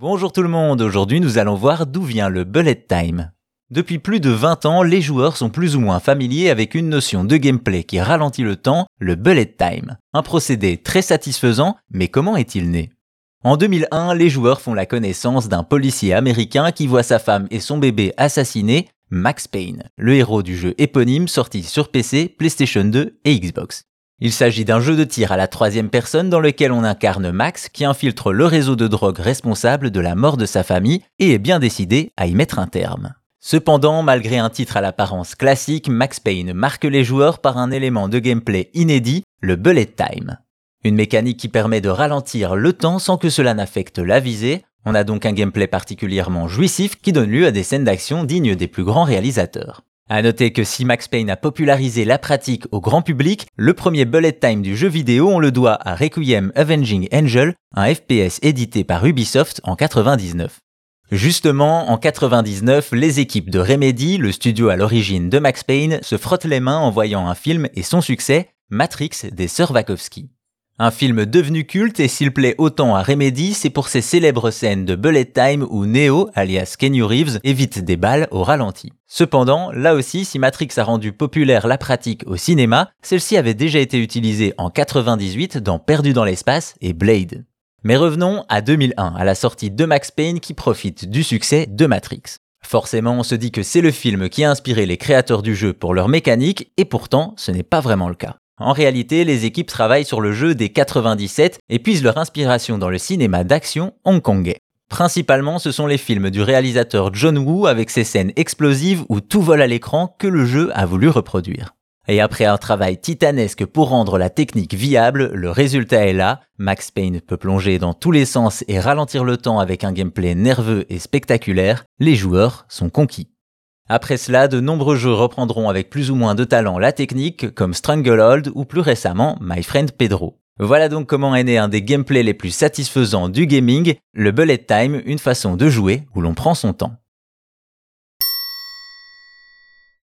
Bonjour tout le monde, aujourd'hui nous allons voir d'où vient le bullet time. Depuis plus de 20 ans, les joueurs sont plus ou moins familiers avec une notion de gameplay qui ralentit le temps, le bullet time. Un procédé très satisfaisant, mais comment est-il né? En 2001, les joueurs font la connaissance d'un policier américain qui voit sa femme et son bébé assassinés, Max Payne, le héros du jeu éponyme sorti sur PC, PlayStation 2 et Xbox. Il s'agit d'un jeu de tir à la troisième personne dans lequel on incarne Max qui infiltre le réseau de drogue responsable de la mort de sa famille et est bien décidé à y mettre un terme. Cependant, malgré un titre à l'apparence classique, Max Payne marque les joueurs par un élément de gameplay inédit, le bullet time. Une mécanique qui permet de ralentir le temps sans que cela n'affecte la visée. On a donc un gameplay particulièrement jouissif qui donne lieu à des scènes d'action dignes des plus grands réalisateurs. À noter que si Max Payne a popularisé la pratique au grand public, le premier bullet time du jeu vidéo on le doit à Requiem Avenging Angel, un FPS édité par Ubisoft en 99. Justement, en 99, les équipes de Remedy, le studio à l'origine de Max Payne, se frottent les mains en voyant un film et son succès, Matrix des sœurs. Un film devenu culte et s'il plaît autant à Remedy, c'est pour ses célèbres scènes de bullet time où Neo, alias Kenny Reeves, évite des balles au ralenti. Cependant, là aussi, si Matrix a rendu populaire la pratique au cinéma, celle-ci avait déjà été utilisée en 98 dans Perdu dans l'espace et Blade. Mais revenons à 2001, à la sortie de Max Payne qui profite du succès de Matrix. Forcément, on se dit que c'est le film qui a inspiré les créateurs du jeu pour leur mécanique, et pourtant, ce n'est pas vraiment le cas. En réalité, les équipes travaillent sur le jeu des 97 et puisent leur inspiration dans le cinéma d'action hongkongais. Principalement, ce sont les films du réalisateur John Woo avec ses scènes explosives où tout vole à l'écran que le jeu a voulu reproduire. Et après un travail titanesque pour rendre la technique viable, le résultat est là. Max Payne peut plonger dans tous les sens et ralentir le temps avec un gameplay nerveux et spectaculaire. Les joueurs sont conquis. Après cela, de nombreux jeux reprendront avec plus ou moins de talent la technique, comme Stranglehold ou plus récemment My Friend Pedro. Voilà donc comment est né un des gameplays les plus satisfaisants du gaming, le bullet time, une façon de jouer où l'on prend son temps.